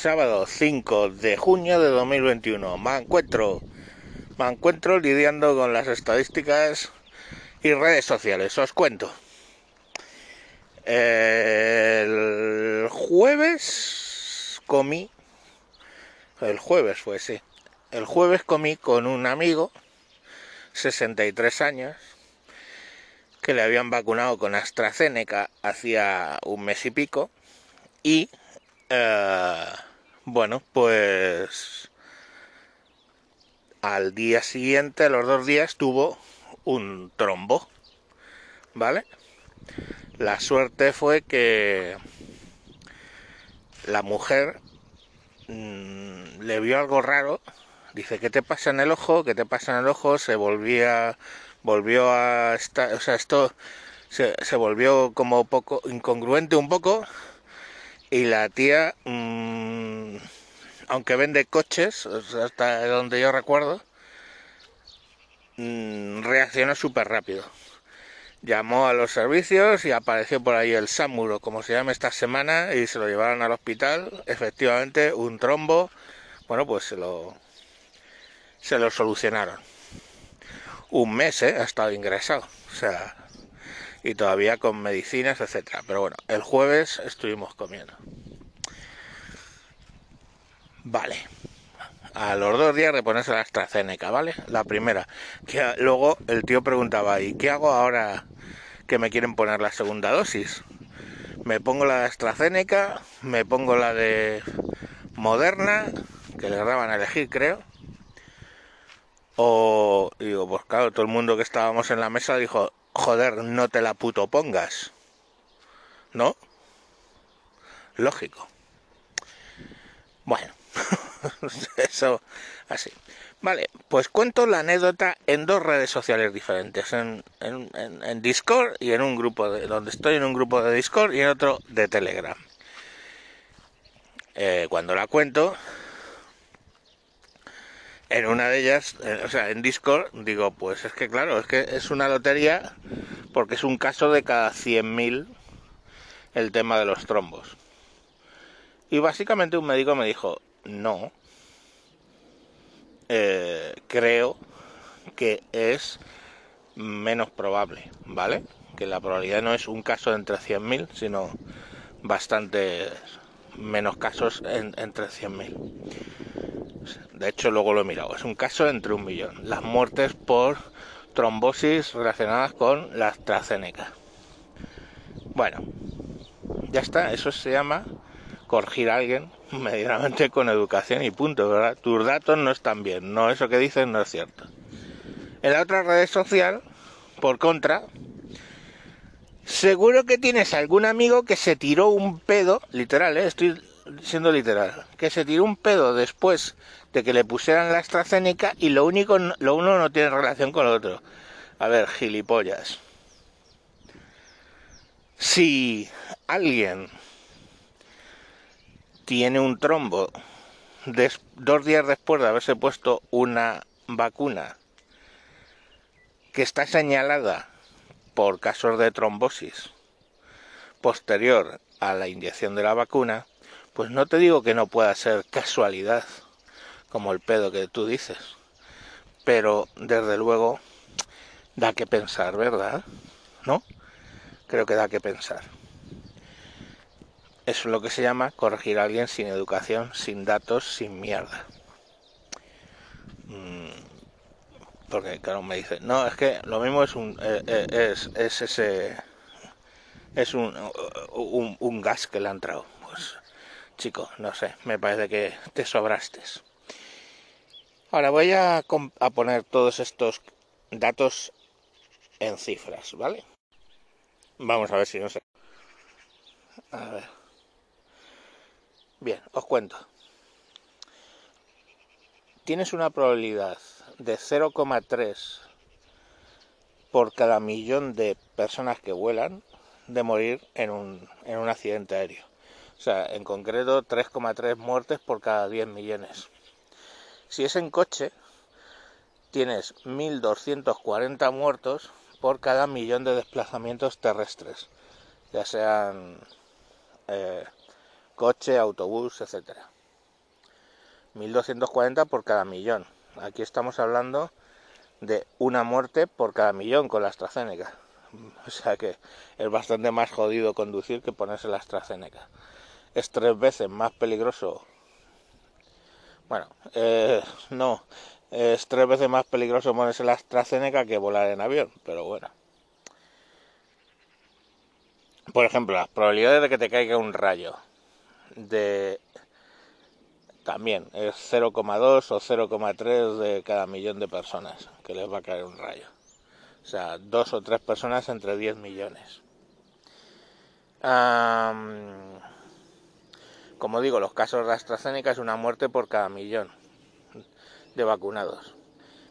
sábado 5 de junio de 2021. Me encuentro, me encuentro lidiando con las estadísticas y redes sociales. Os cuento. El jueves comí, el jueves fue, sí. El jueves comí con un amigo, 63 años, que le habían vacunado con AstraZeneca hacía un mes y pico y eh, bueno pues al día siguiente, a los dos días, tuvo un trombo, ¿vale? La suerte fue que la mujer mmm, le vio algo raro, dice, ¿qué te pasa en el ojo? ¿Qué te pasa en el ojo? Se volvía volvió a estar, o sea, esto se, volvió como poco incongruente un poco y la tía, mmm, aunque vende coches, hasta donde yo recuerdo, mmm, reaccionó súper rápido. Llamó a los servicios y apareció por ahí el Samuro, como se llama esta semana, y se lo llevaron al hospital. Efectivamente, un trombo, bueno, pues se lo, se lo solucionaron un mes, ¿eh? Ha estado ingresado. O sea, y todavía con medicinas, etcétera. Pero bueno, el jueves estuvimos comiendo. Vale. A los dos días de ponerse la AstraZeneca, ¿vale? La primera. Que luego el tío preguntaba, ¿y qué hago ahora que me quieren poner la segunda dosis? Me pongo la de AstraZeneca, me pongo la de Moderna, que le daban a elegir, creo o digo, pues claro, todo el mundo que estábamos en la mesa dijo, joder, no te la puto pongas. ¿No? Lógico. Bueno, eso así. Vale, pues cuento la anécdota en dos redes sociales diferentes, en, en, Discord y en un grupo de, donde estoy en un grupo de Discord y en otro de Telegram. Eh, cuando la cuento, en una de ellas, eh, o sea, en Discord, digo, pues es que claro, es que es una lotería porque es un caso de cada 100.000 el tema de los trombos. Y básicamente un médico me dijo, no, eh, creo que es menos probable, ¿vale? Que la probabilidad no es un caso entre 100.000, sino bastante menos casos en, entre 100.000. De hecho, luego lo he mirado. Es un caso entre un millón. Las muertes por trombosis relacionadas con la AstraZeneca. Bueno, ya está. Eso se llama corregir a alguien medianamente con educación y punto, ¿verdad? Tus datos no están bien. No, eso que dicen no es cierto. En la otra red social, por contra, seguro que tienes algún amigo que se tiró un pedo, literal, ¿eh? estoy siendo literal, que se tiró un pedo después de que le pusieran la AstraZeneca y lo único, lo uno no tiene relación con lo otro. A ver, gilipollas. Si alguien tiene un trombo dos días después de haberse puesto una vacuna que está señalada por casos de trombosis posterior a la inyección de la vacuna, pues no te digo que no pueda ser casualidad, como el pedo que tú dices, pero desde luego da que pensar, ¿verdad? ¿No? Creo que da que pensar. Es lo que se llama corregir a alguien sin educación, sin datos, sin mierda. Mm, porque claro me dice, no, es que lo mismo es un eh, eh, es, es ese es un, un, un gas que le ha entrado. Pues chico, no sé, me parece que te sobraste. Ahora voy a, a poner todos estos datos en cifras, ¿vale? Vamos a ver si no sé. A ver. Bien, os cuento. Tienes una probabilidad de 0,3 por cada millón de personas que vuelan de morir en un, en un accidente aéreo. O sea, en concreto 3,3 muertes por cada 10 millones. Si es en coche, tienes 1.240 muertos por cada millón de desplazamientos terrestres, ya sean eh, coche, autobús, etcétera. 1240 por cada millón. Aquí estamos hablando de una muerte por cada millón con la AstraZeneca. O sea que es bastante más jodido conducir que ponerse la AstraZeneca. Es tres veces más peligroso. Bueno, eh, no, es tres veces más peligroso ponerse la AstraZeneca que volar en avión, pero bueno. Por ejemplo, las probabilidades de que te caiga un rayo de también es 0,2 o 0,3 de cada millón de personas que les va a caer un rayo. O sea, dos o tres personas entre 10 millones. como digo, los casos de AstraZeneca es una muerte por cada millón de vacunados.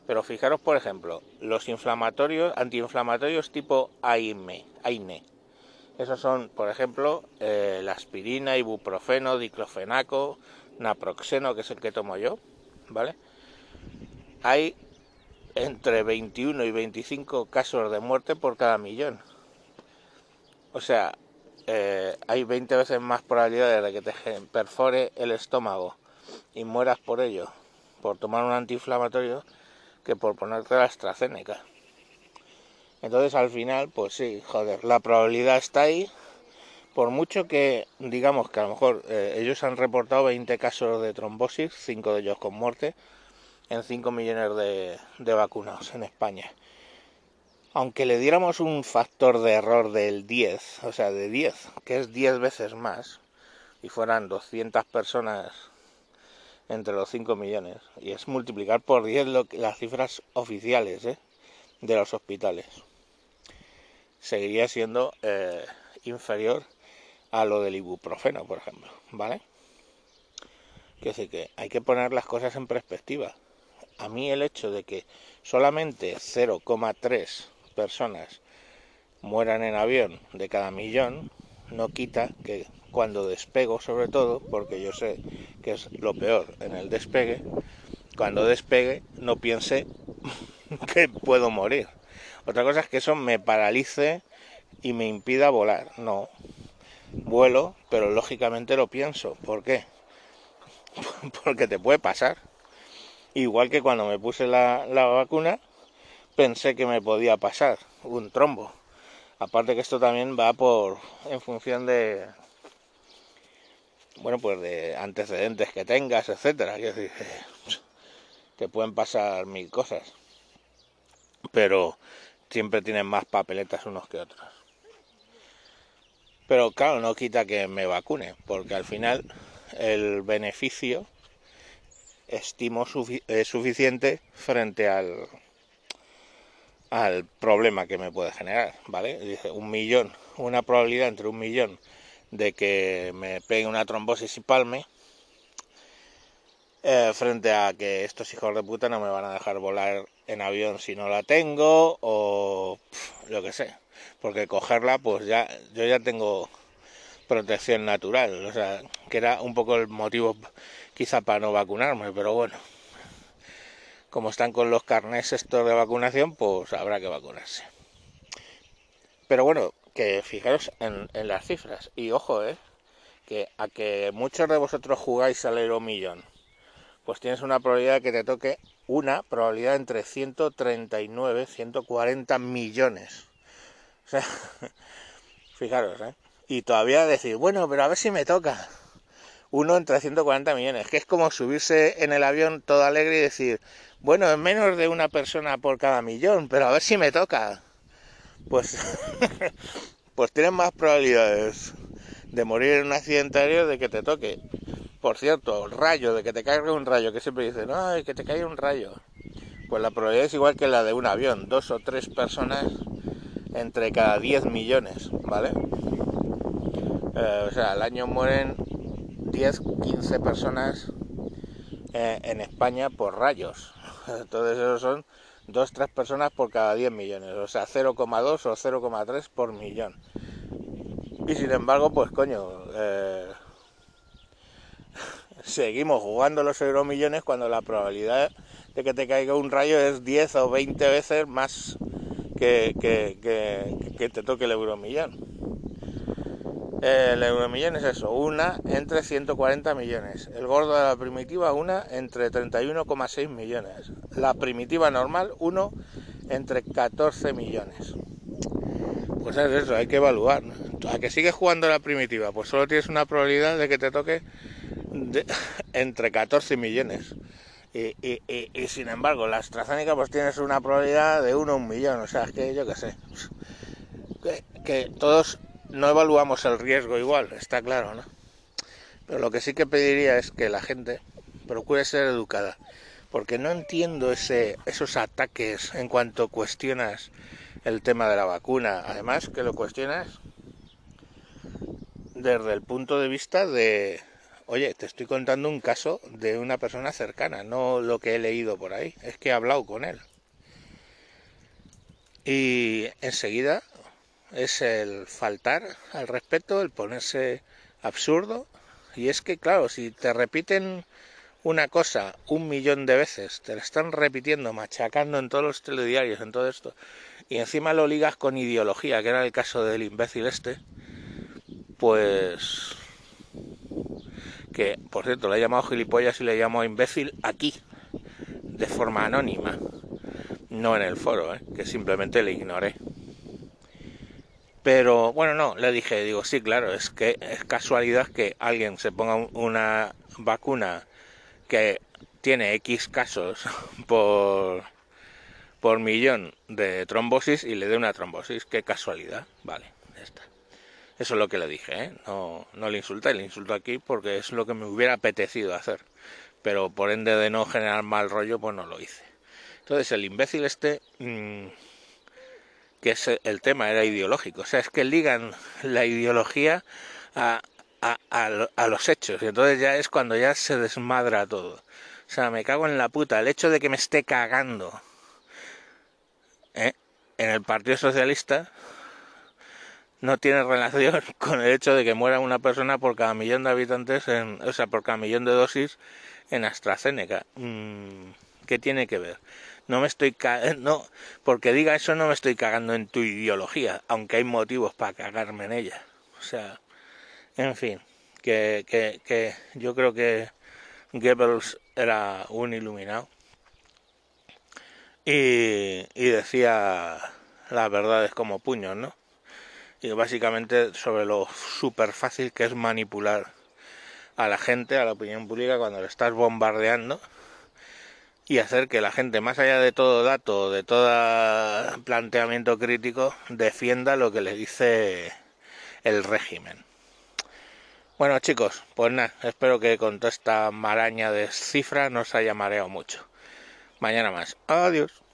Pero fijaros, por ejemplo, los inflamatorios, antiinflamatorios tipo AINE, AINE. Esos son, por ejemplo, eh, la aspirina, ibuprofeno, diclofenaco, naproxeno, que es el que tomo yo, ¿vale? Hay entre 21 y 25 casos de muerte por cada millón. O sea, eh, hay 20 veces más probabilidades de que te perfore el estómago y mueras por ello, por tomar un antiinflamatorio, que por ponerte la AstraZeneca. Entonces al final, pues sí, joder, la probabilidad está ahí, por mucho que digamos que a lo mejor eh, ellos han reportado 20 casos de trombosis, 5 de ellos con muerte, en 5 millones de, vacunados en España. Aunque le diéramos un factor de error del 10, o sea, de 10, que es 10 veces más, y fueran 200 personas entre los 5 millones, y es multiplicar por 10 lo las cifras oficiales ¿eh? de los hospitales, seguiría siendo eh, inferior a lo del ibuprofeno, por ejemplo, ¿vale? Que sé que hay que poner las cosas en perspectiva. A mí el hecho de que solamente 0,3 personas mueran en avión de cada millón no quita que cuando despego sobre todo, porque yo sé que es lo peor en el despegue, cuando despegue no piense que puedo morir. Otra cosa es que eso me paralice y me impida volar. No, vuelo, pero lógicamente lo pienso. ¿Por qué? Porque te puede pasar. Igual que cuando me puse la, vacuna, pensé que me podía pasar un trombo. Aparte que esto también va por en función de bueno, pues de antecedentes que tengas, etcétera. decir, te pueden pasar mil cosas. Pero siempre tienen más papeletas unos que otros. Pero claro, no quita que me vacune, porque al final el beneficio estimo es suficiente frente al, al problema que me puede generar, ¿vale? Dice un millón, una probabilidad entre un millón de que me pegue una trombosis y palme, eh, frente a que estos hijos de puta no me van a dejar volar en avión si no la tengo, o lo que sé. Porque cogerla pues ya yo ya tengo protección natural, o sea, que era un poco el motivo quizá para no vacunarme, pero bueno, como están con los carnés estos de vacunación, pues habrá que vacunarse. Pero bueno, que fijaros en, las cifras, y ojo, eh, que a que muchos de vosotros jugáis al Euro Millón, pues tienes una probabilidad que te toque una probabilidad entre 139, 140 millones o sea, fijaros, ¿eh? Y todavía decir, bueno, pero a ver si me toca. Uno entre 140 millones, que es como subirse en el avión todo alegre y decir, bueno, es menos de una persona por cada millón, pero a ver si me toca. Pues, pues tienes más probabilidades de morir en un accidente aéreo de que te toque. Por cierto, rayo, de que te caiga un rayo, que siempre dicen, no, que te caiga un rayo. Pues la probabilidad es igual que la de un avión, dos o tres personas entre cada 10 millones, ¿vale? Eh, o sea, al año mueren 10, 15 personas eh, en España por rayos. Entonces esos son 2, 3 personas por cada 10 millones, o sea, 0,2 o 0,3 por millón. Y sin embargo, pues coño, eh, seguimos jugando los euromillones cuando la probabilidad de que te caiga un rayo es 10 o 20 veces más que, que, te toque el euromillón. El euromillón es eso, una entre 140 millones. El gordo de la primitiva, una entre 31,6 millones. La primitiva normal, uno entre 14 millones. Pues es eso, hay que evaluar. A que sigues jugando la primitiva, pues solo tienes una probabilidad de que te toque entre 14 millones. Y, sin embargo, la AstraZeneca pues tienes una probabilidad de 1 a un millón. O sea, es que yo qué sé. que todos no evaluamos el riesgo igual, está claro, ¿no? Pero lo que sí que pediría es que la gente procure ser educada, porque no entiendo ese, esos ataques en cuanto cuestionas el tema de la vacuna. Además, que lo cuestionas desde el punto de vista de, oye, te estoy contando un caso de una persona cercana, no lo que he leído por ahí, es que he hablado con él. Y enseguida es el faltar al respeto, el ponerse absurdo. Y es que, claro, si te repiten una cosa un millón de veces, te la están repitiendo, machacando en todos los telediarios, en todo esto, y encima lo ligas con ideología, que era el caso del imbécil este, pues que por cierto le he llamado gilipollas y le he llamado imbécil aquí, de forma anónima, no en el foro, ¿eh? que simplemente le ignoré. Pero bueno, no, le dije, digo, sí, claro, es que es casualidad que alguien se ponga una vacuna que tiene X casos por, por millón de trombosis y le dé una trombosis. Qué casualidad. Vale. Eso es lo que le dije, ¿eh? No, no le insulté, le insulto aquí porque es lo que me hubiera apetecido hacer. Pero por ende de no generar mal rollo, pues no lo hice. Entonces el imbécil este... Mmm, que es el tema era ideológico. O sea, es que ligan la ideología a, a, los hechos. Y entonces ya es cuando ya se desmadra todo. O sea, me cago en la puta. El hecho de que me esté cagando ¿eh? en el Partido Socialista no tiene relación con el hecho de que muera una persona por cada millón de habitantes, en, o sea, por cada millón de dosis en AstraZeneca. Mm, ¿Qué tiene que ver? no me estoy no porque diga eso no me estoy cagando en tu ideología aunque hay motivos para cagarme en ella o sea en fin que, que, que yo creo que Goebbels era un iluminado y, y decía las verdades como puños no y básicamente sobre lo súper fácil que es manipular a la gente, a la opinión pública cuando le estás bombardeando y hacer que la gente, más allá de todo dato, de todo planteamiento crítico, defienda lo que le dice el régimen. Bueno chicos, pues nada, espero que con toda esta maraña de cifras no os haya mareado mucho. Mañana más. Adiós.